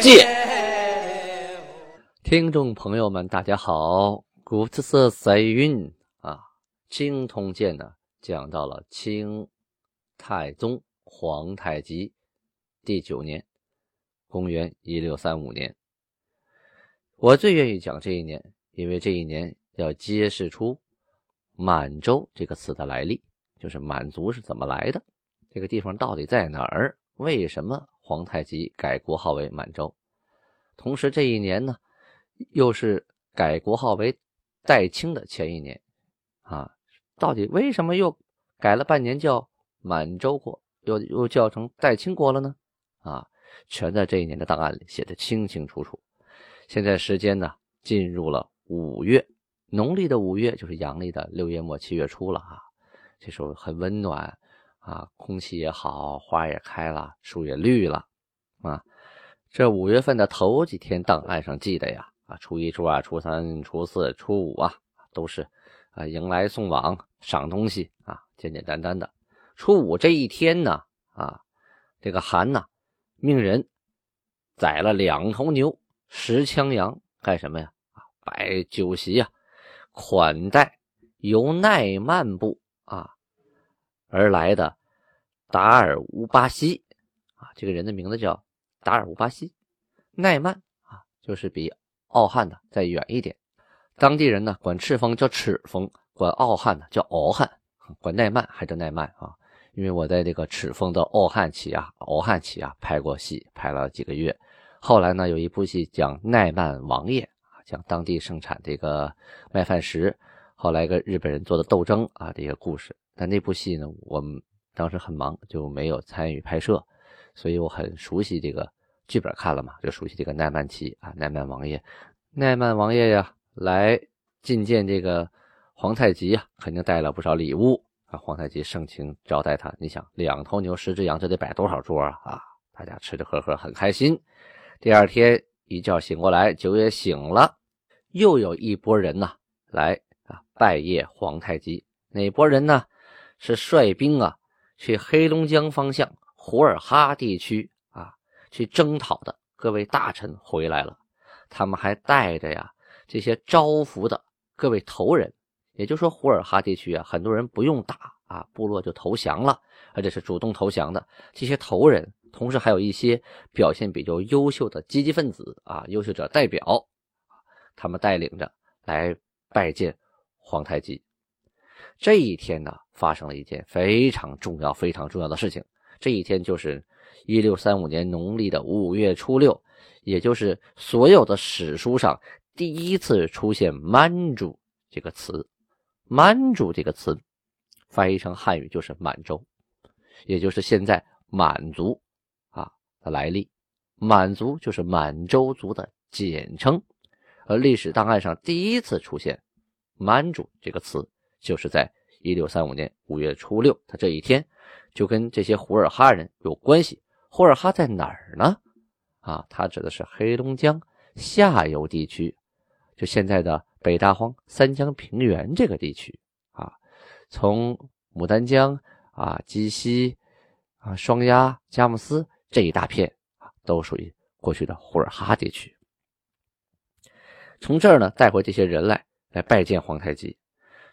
鉴》。听众朋友们，大家好，古特色塞韵啊，《清通鉴》呢讲到了清太宗皇太极第九年，公元一六三五年。我最愿意讲这一年，因为这一年要揭示出“满洲”这个词的来历，就是满族是怎么来的，这个地方到底在哪儿？为什么皇太极改国号为满洲？同时，这一年呢？又是改国号为代清的前一年，啊，到底为什么又改了半年叫满洲国，又又叫成代清国了呢？啊，全在这一年的档案里写的清清楚楚。现在时间呢，进入了五月，农历的五月就是阳历的六月末七月初了啊。这时候很温暖啊，空气也好，花也开了，树也绿了啊。这五月份的头几天档案上记的呀。啊，初一、初二、初三、初四、初五啊，都是啊迎来送往、赏东西啊，简简单单的。初五这一天呢，啊，这个韩呐，命人宰了两头牛、十枪羊，干什么呀？摆酒席呀，款待由奈曼部啊而来的达尔乌巴西啊，这个人的名字叫达尔乌巴西，奈曼啊，就是比。傲汉的再远一点，当地人呢管赤峰叫赤峰，管傲汉呢叫敖汉，管奈曼还叫奈曼啊。因为我在这个赤峰的傲汉旗啊、敖汉旗啊拍过戏，拍了几个月。后来呢，有一部戏讲奈曼王爷啊，讲当地盛产这个麦饭石，后来跟日本人做的斗争啊这个故事。但那部戏呢，我们当时很忙，就没有参与拍摄，所以我很熟悉这个。剧本看了嘛，就熟悉这个奈曼旗啊，奈曼王爷，奈曼王爷呀，来觐见这个皇太极呀，肯定带了不少礼物啊。皇太极盛情招待他，你想，两头牛，十只羊，这得摆多少桌啊？啊，大家吃吃喝喝，很开心。第二天一觉醒过来，酒也醒了，又有一拨人呐来啊拜谒皇太极。哪拨人呢？是率兵啊去黑龙江方向胡尔哈地区啊。去征讨的各位大臣回来了，他们还带着呀这些招服的各位头人，也就是说，胡尔哈地区啊，很多人不用打啊，部落就投降了，而且是主动投降的这些头人，同时还有一些表现比较优秀的积极分子啊，优秀者代表，他们带领着来拜见皇太极。这一天呢，发生了一件非常重要、非常重要的事情，这一天就是。一六三五年农历的五月初六，也就是所有的史书上第一次出现“满族”这个词。“满族”这个词翻译成汉语就是满洲，也就是现在满族啊的来历。满族就是满洲族的简称，而历史档案上第一次出现“满族”这个词，就是在一六三五年五月初六，他这一天就跟这些胡尔哈人有关系。呼尔哈在哪儿呢？啊，它指的是黑龙江下游地区，就现在的北大荒、三江平原这个地区啊，从牡丹江啊、鸡西啊、双鸭、佳木斯这一大片啊，都属于过去的呼尔哈地区。从这儿呢带回这些人来，来拜见皇太极。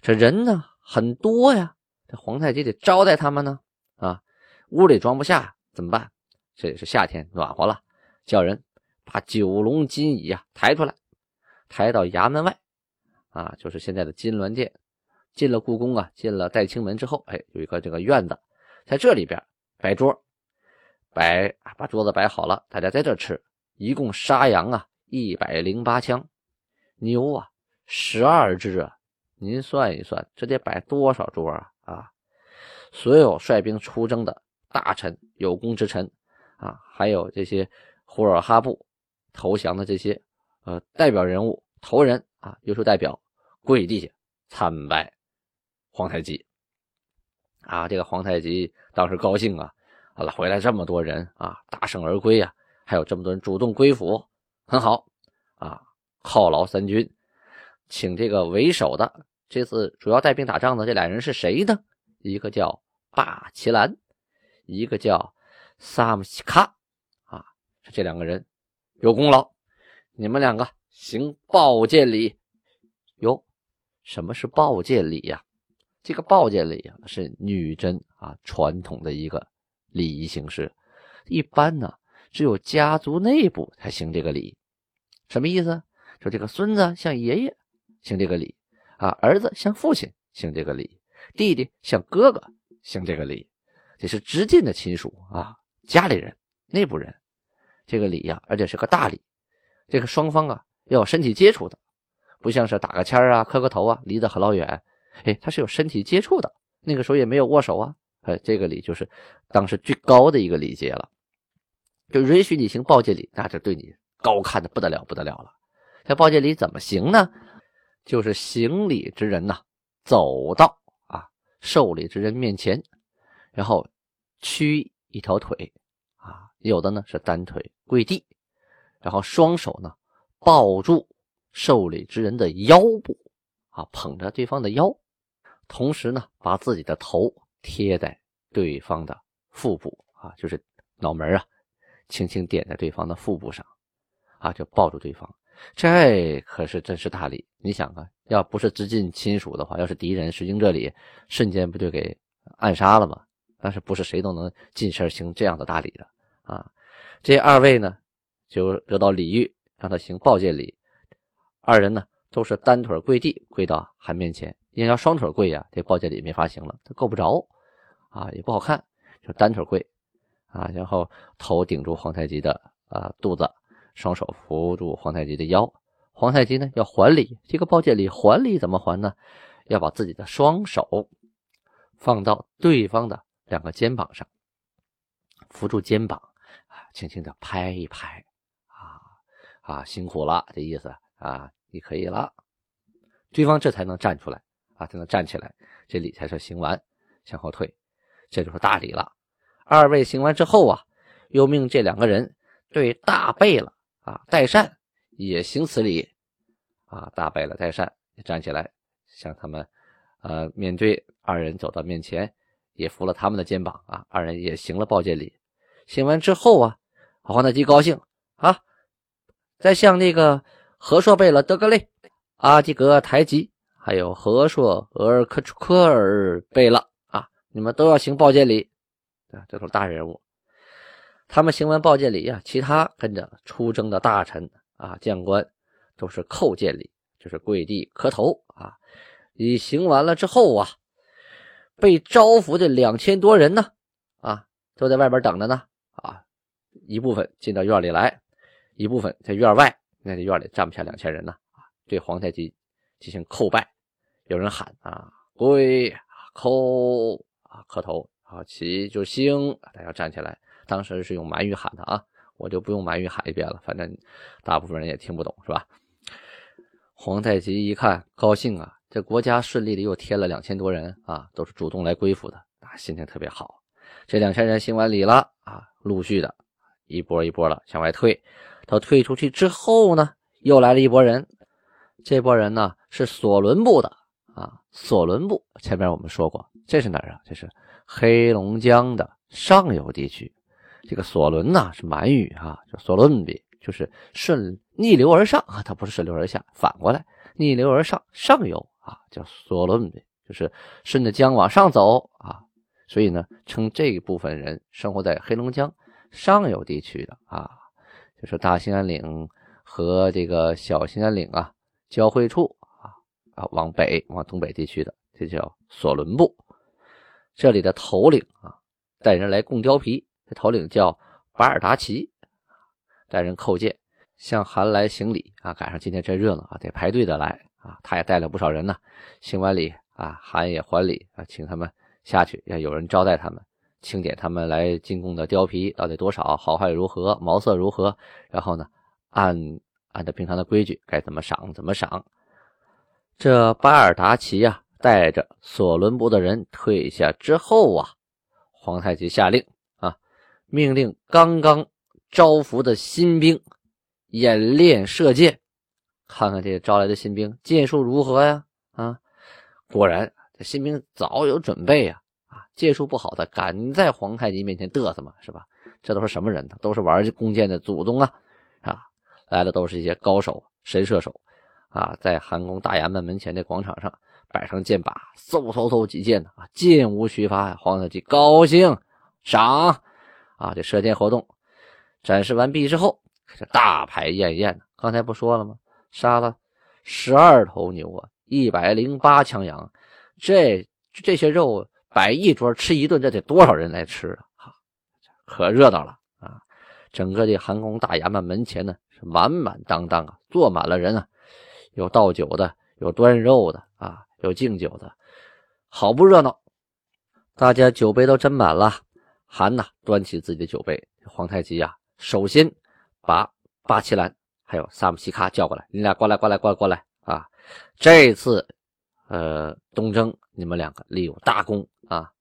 这人呢很多呀，这皇太极得招待他们呢啊，屋里装不下，怎么办？这也是夏天暖和了，叫人把九龙金椅啊抬出来，抬到衙门外，啊，就是现在的金銮殿。进了故宫啊，进了代清门之后，哎，有一个这个院子，在这里边摆桌，摆把桌子摆好了，大家在这吃。一共杀羊啊一百零八枪，牛啊十二只啊，您算一算，这得摆多少桌啊啊！所有率兵出征的大臣、有功之臣。啊，还有这些胡尔哈布投降的这些呃代表人物头人啊，优秀代表跪地下参拜皇太极。啊，这个皇太极当时高兴啊，好了，回来这么多人啊，大胜而归啊，还有这么多人主动归附，很好啊，犒劳三军，请这个为首的这次主要带兵打仗的这俩人是谁呢？一个叫霸奇兰，一个叫萨姆西卡，啊，这两个人有功劳，你们两个行报见礼。哟，什么是报见礼呀？这个报见礼啊，是女真啊传统的一个礼仪形式，一般呢只有家族内部才行这个礼。什么意思？说这个孙子向爷爷行这个礼啊，儿子向父亲行这个礼，弟弟向哥哥行这个礼，这是直近的亲属啊，家里人、内部人，这个礼呀，而且是个大礼。这个双方啊要有身体接触的，不像是打个签啊、磕个头啊，离得很老远。哎，他是有身体接触的，那个时候也没有握手啊，哎，这个礼就是当时最高的一个礼节了，就允许你行报见礼，那就对你高看的不得了不得了了。这报见礼怎么行呢？就是行礼之人呐，走到啊受礼之人面前，然后屈一条腿啊，有的呢是单腿跪地，然后双手呢抱住受礼之人的腰部啊，捧着对方的腰。同时呢，把自己的头贴在对方的腹部啊，就是脑门啊，轻轻点在对方的腹部上，啊，就抱住对方。这可是真是大礼。你想啊，要不是直近亲属的话，要是敌人是英这里，瞬间不就给暗杀了吗？但是不是谁都能近身行这样的大礼的啊？这二位呢，就得到礼遇，让他行抱见礼。二人呢，都是单腿跪地，跪到韩面前。因为要双腿跪呀，这抱见礼没法行了，他够不着啊，也不好看，就单腿跪啊，然后头顶住皇太极的啊肚子，双手扶住皇太极的腰。皇太极呢要还礼，这个抱见礼还礼怎么还呢？要把自己的双手放到对方的两个肩膀上，扶住肩膀啊，轻轻的拍一拍啊啊，辛苦了这意思啊，你可以了，对方这才能站出来。啊，才能站起来，这礼才是行完，向后退，这就是大礼了。二位行完之后啊，又命这两个人对大贝勒啊代善也行此礼啊。大败了代善站起来，向他们呃面对二人走到面前，也扶了他们的肩膀啊。二人也行了报见礼。行完之后啊，皇太极高兴啊，再向那个和硕贝勒德格勒阿基格台吉。还有和硕额尔克楚科尔贝勒啊，你们都要行报见礼啊，这都是大人物。他们行完报见礼啊，其他跟着出征的大臣啊、将官都是叩见礼，就是跪地磕头啊。你行完了之后啊，被招服的两千多人呢，啊，都在外边等着呢啊。一部分进到院里来，一部分在院外，那这院里站不下两千人呢啊。对皇太极进行叩拜。有人喊啊，跪叩啊，磕头啊，起就兴，大家站起来。当时是用满语喊的啊，我就不用满语喊一遍了，反正大部分人也听不懂，是吧？皇太极一看高兴啊，这国家顺利的又添了两千多人啊，都是主动来归附的啊，心情特别好。这两千人行完礼了啊，陆续的一波一波的向外退。到退出去之后呢，又来了一波人，这波人呢是索伦部的。啊，索伦部前面我们说过，这是哪儿啊？这是黑龙江的上游地区。这个索伦呐是满语啊，叫索伦比，就是顺逆流而上啊，它不是顺流而下，反过来逆流而上，上游啊叫索伦比，就是顺着江往上走啊。所以呢，称这一部分人生活在黑龙江上游地区的啊，就是大兴安岭和这个小兴安岭啊交汇处。啊，往北往东北地区的，这叫索伦部。这里的头领啊，带人来供貂皮。这头领叫巴尔达奇，带人叩见，向韩来行礼啊。赶上今天真热闹啊，得排队的来啊。他也带了不少人呢。行完礼啊，韩也还礼啊，请他们下去，要有人招待他们，清点他们来进贡的貂皮到底多少，好坏如何，毛色如何。然后呢，按按照平常的规矩，该怎么赏怎么赏。这巴尔达奇呀，带着索伦部的人退下之后啊，皇太极下令，命令刚刚招服的新兵演练射箭，看看这招来的新兵箭术如何呀？啊，果然这新兵早有准备呀，啊，箭术不好的敢在皇太极面前嘚瑟吗？是吧？这都是什么人呢？都是玩弓箭的祖宗啊！啊，来的都是一些高手、神射手。啊，在韩宫大衙门门前的广场上摆上箭靶，嗖嗖嗖几箭呢！啊，箭无虚发呀！皇太极高兴，赏啊！这射箭活动展示完毕之后，这大排宴宴呢。刚才不说了吗？杀了十二头牛啊，一百零八枪羊，这这些肉摆一桌吃一顿，这得多少人来吃啊？哈，可热闹了啊！整个这韩宫大衙门门前呢是满满当当啊，坐满了人啊。有倒酒的，有端肉的啊，有敬酒的，好不热闹。大家酒杯都斟满了，韩呐端起自己的酒杯。皇太极呀，首先把巴奇兰还有萨姆西卡叫过来，你俩过来，过来，过来，过来啊！这次呃东征，你们两个立有大功啊！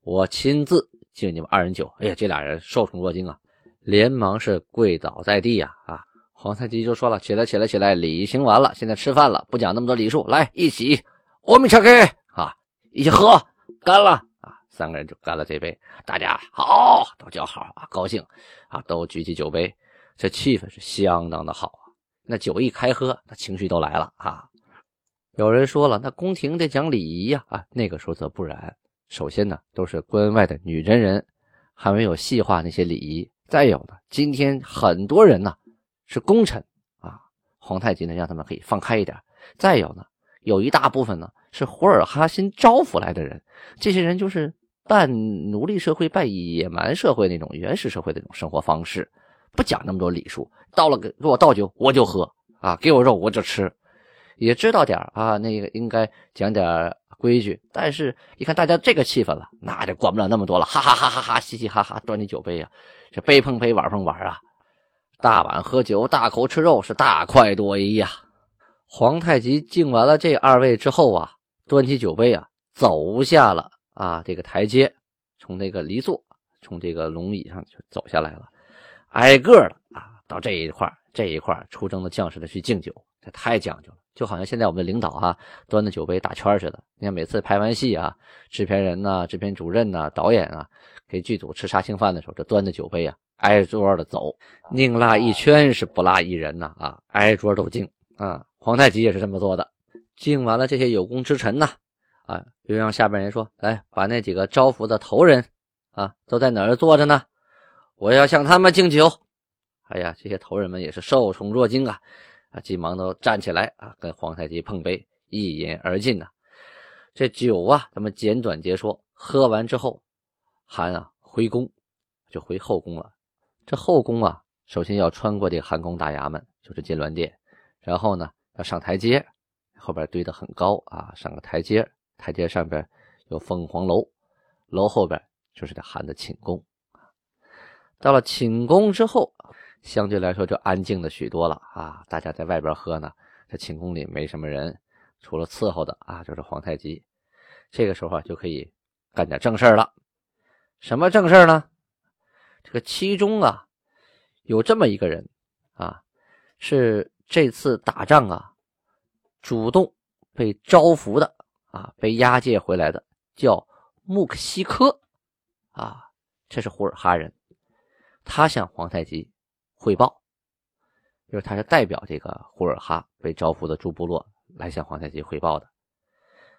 我亲自敬你们二人酒。哎呀，这俩人受宠若惊啊，连忙是跪倒在地呀啊！皇太极就说了：“起来，起来，起来！礼行完了，现在吃饭了，不讲那么多礼数，来一起，我们 c h 啊，一起喝，干了！三个人就干了这杯，大家好，都叫好啊，高兴啊，都举起酒杯，这气氛是相当的好啊。那酒一开喝，那情绪都来了啊。有人说了，那宫廷得讲礼仪呀啊，那个时候则不然。首先呢，都是关外的女真人，还没有细化那些礼仪。再有呢，今天很多人呢。”是功臣啊，皇太极呢让他们可以放开一点。再有呢，有一大部分呢是胡尔哈新招抚来的人，这些人就是半奴隶社会、半野蛮社会那种原始社会的那种生活方式，不讲那么多礼数。到了给给我倒酒我就喝啊，给我肉我就吃，也知道点啊，那个应该讲点规矩。但是一看大家这个气氛了，那就管不了那么多了，哈哈哈哈哈，嘻嘻哈哈，端起酒杯啊，这杯碰杯，碗碰碗啊。大碗喝酒，大口吃肉，是大快朵颐呀！皇太极敬完了这二位之后啊，端起酒杯啊，走下了啊这个台阶，从那个离座，从这个龙椅上就走下来了，挨个的啊到这一块这一块出征的将士的去敬酒，这太讲究了，就好像现在我们领导哈端着酒杯打圈似的。你看每次拍完戏啊，制片人呐、制片主任呐、导演啊，给剧组吃杀青饭的时候，这端着酒杯啊。挨桌的走，宁拉一圈是不拉一人呐啊！挨桌都敬啊！皇太极也是这么做的，敬完了这些有功之臣呐，啊又让下边人说：“来，把那几个招福的头人啊，都在哪儿坐着呢？我要向他们敬酒。”哎呀，这些头人们也是受宠若惊啊！啊，急忙都站起来啊，跟皇太极碰杯，一饮而尽呐。这酒啊，咱们简短截说。喝完之后，韩啊回宫，就回后宫了。这后宫啊，首先要穿过这个韩宫大衙门，就是金銮殿，然后呢要上台阶，后边堆得很高啊，上个台阶，台阶上边有凤凰楼，楼后边就是这韩的寝宫。到了寝宫之后，相对来说就安静的许多了啊，大家在外边喝呢，这寝宫里没什么人，除了伺候的啊，就是皇太极。这个时候啊，就可以干点正事了。什么正事呢？这个其中啊，有这么一个人啊，是这次打仗啊，主动被招服的啊，被押解回来的，叫穆克西科啊，这是胡尔哈人，他向皇太极汇报，就是他是代表这个胡尔哈被招呼的诸部落来向皇太极汇报的。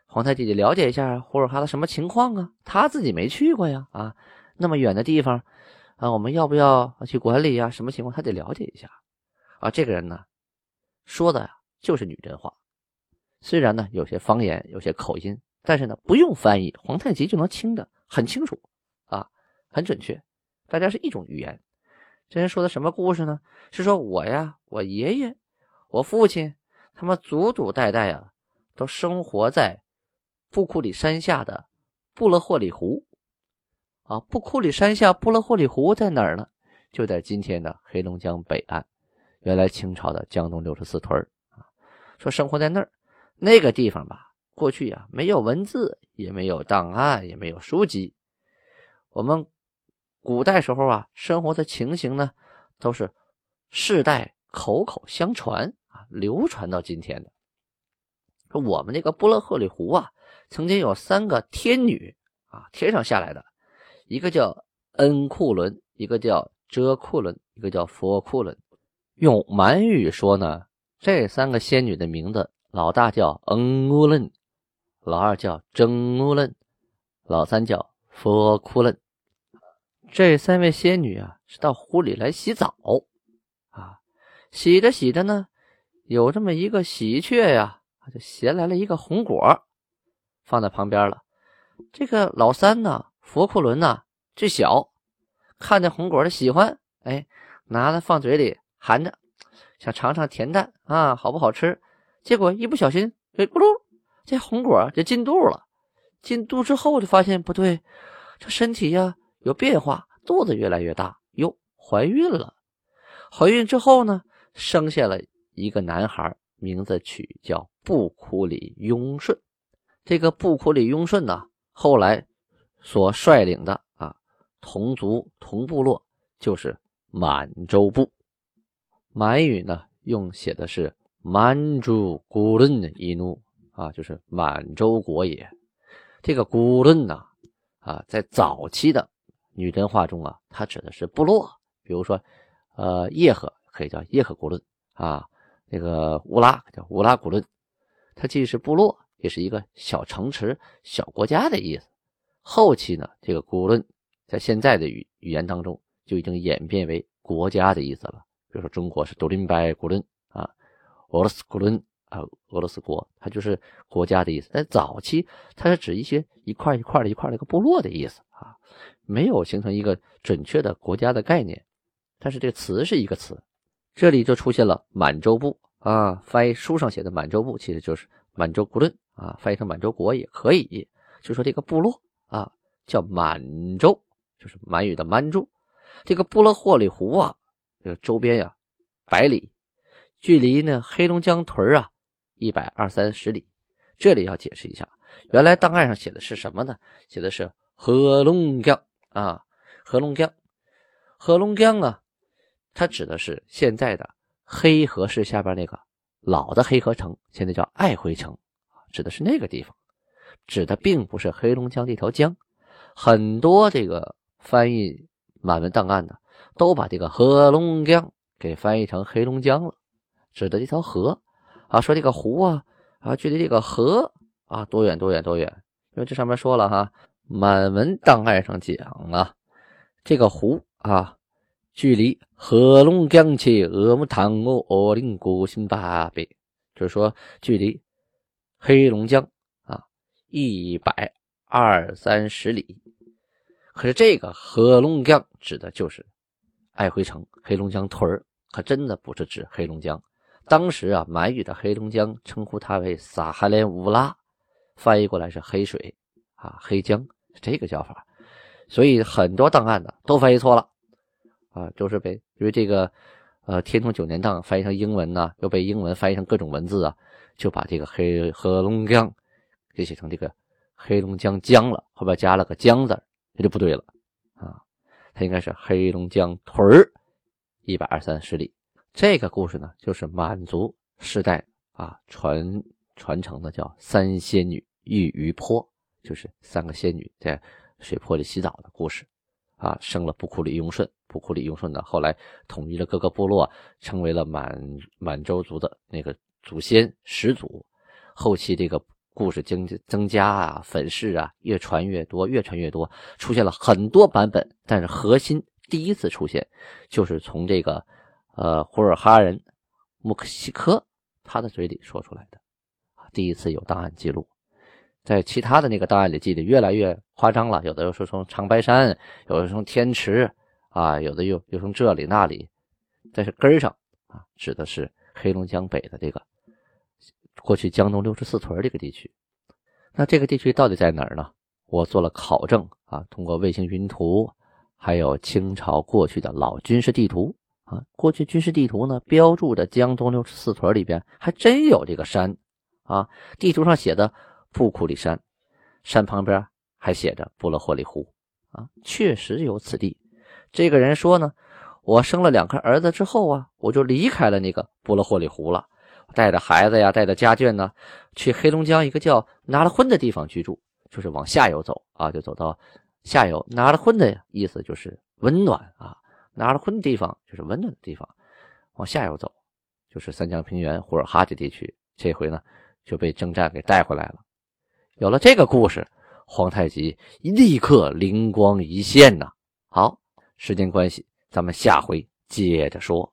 皇太极得了解一下胡尔哈的什么情况啊，他自己没去过呀啊，那么远的地方。啊，我们要不要去管理呀？什么情况他得了解一下。啊，这个人呢，说的就是女真话，虽然呢有些方言，有些口音，但是呢不用翻译，皇太极就能听得很清楚，啊，很准确，大家是一种语言。这人说的什么故事呢？是说我呀，我爷爷，我父亲，他们祖祖代代啊，都生活在布库里山下的布勒霍里湖。啊，布库里山下布勒霍里湖在哪儿呢？就在今天的黑龙江北岸，原来清朝的江东六十四屯啊，说生活在那儿那个地方吧，过去啊没有文字，也没有档案，也没有书籍。我们古代时候啊，生活的情形呢，都是世代口口相传啊，流传到今天的。说我们这个布勒赫里湖啊，曾经有三个天女啊，天上下来的，一个叫恩库伦，一个叫遮库伦，一个叫佛库伦。用满语说呢，这三个仙女的名字，老大叫恩乌伦，老二叫真乌伦，老三叫佛库伦。这三位仙女啊，是到湖里来洗澡啊，洗着洗着呢，有这么一个喜鹊呀，就衔来了一个红果，放在旁边了。这个老三呢，佛库伦呢，最小，看见红果的喜欢，哎，拿来放嘴里。含着，想尝尝甜淡啊，好不好吃？结果一不小心，哎，咕噜，这红果就进肚了。进肚之后就发现不对，这身体呀有变化，肚子越来越大，哟，怀孕了。怀孕之后呢，生下了一个男孩，名字取叫布库里雍顺。这个布库里雍顺呢，后来所率领的啊同族同部落就是满洲部。满语呢，用写的是“满洲古伦一怒”啊，就是满洲国也。这个古伦呐，啊，在早期的女真话中啊，它指的是部落，比如说，呃，叶赫可以叫叶赫古伦啊，那个乌拉叫乌拉古伦，它既是部落，也是一个小城池、小国家的意思。后期呢，这个古伦在现在的语语言当中就已经演变为国家的意思了。比如说，中国是独林白古伦，俄罗斯古伦啊，俄罗斯国，它就是国家的意思。在早期，它是指一些一块一块的一块的一个部落的意思啊，没有形成一个准确的国家的概念。但是这个词是一个词，这里就出现了满洲部啊，翻译书上写的满洲部其实就是满洲古伦啊，翻译成满洲国也可以。就说这个部落啊，叫满洲，就是满语的满洲。这个布勒霍里湖啊。这个周边呀，百里，距离呢黑龙江屯啊一百二三十里。这里要解释一下，原来档案上写的是什么呢？写的是黑龙江啊，黑龙江，黑龙江啊，它指的是现在的黑河市下边那个老的黑河城，现在叫爱辉城，指的是那个地方，指的并不是黑龙江这条江。很多这个翻译满文档案的。都把这个黑龙江给翻译成黑龙江了，指的这条河啊，说这个湖啊啊，距离这个河啊多远多远多远？因为这上面说了哈，满文档案上讲啊，这个湖啊，距离黑龙江去鄂木塘哦奥林古新八百，就是说距离黑龙江啊一百二三十里。可是这个黑龙江指的就是。爱辉城、黑龙江屯儿可真的不是指黑龙江。当时啊，满语的黑龙江称呼它为撒哈连乌拉，翻译过来是黑水啊，黑江这个叫法。所以很多档案呢都翻译错了啊，就是被因为这个呃天通九年档翻译成英文呢，又被英文翻译成各种文字啊，就把这个黑黑龙江给写成这个黑龙江江了，后边加了个江字，这就不对了啊。它应该是黑龙江屯儿一百二三十里。这个故事呢，就是满族世代啊传传承的，叫三仙女遇鱼坡，就是三个仙女在水泊里洗澡的故事啊。生了布库里雍顺，布库里雍顺呢，后来统一了各个部落，成为了满满洲族的那个祖先始祖。后期这个。故事增增加啊，粉饰啊，越传越多，越传越多，出现了很多版本。但是核心第一次出现，就是从这个呃胡尔哈人穆克西科他的嘴里说出来的第一次有档案记录。在其他的那个档案里记得越来越夸张了，有的又说从长白山，有的从天池啊，有的又又从这里那里。但是根上啊，指的是黑龙江北的这个。过去江东六十四屯这个地区，那这个地区到底在哪儿呢？我做了考证啊，通过卫星云图，还有清朝过去的老军事地图啊，过去军事地图呢标注的江东六十四屯里边还真有这个山啊，地图上写的布库里山，山旁边还写着布勒霍里湖啊，确实有此地。这个人说呢，我生了两个儿子之后啊，我就离开了那个布勒霍里湖了，带着孩子呀，带着家眷呢，去黑龙江一个叫拿了婚的地方居住，就是往下游走啊，就走到下游拿了婚的意思就是温暖啊。拿了婚地方就是温暖的地方，往下游走，就是三江平原呼尔哈这地区。这回呢就被征战给带回来了。有了这个故事，皇太极立刻灵光一现呐。好，时间关系，咱们下回接着说。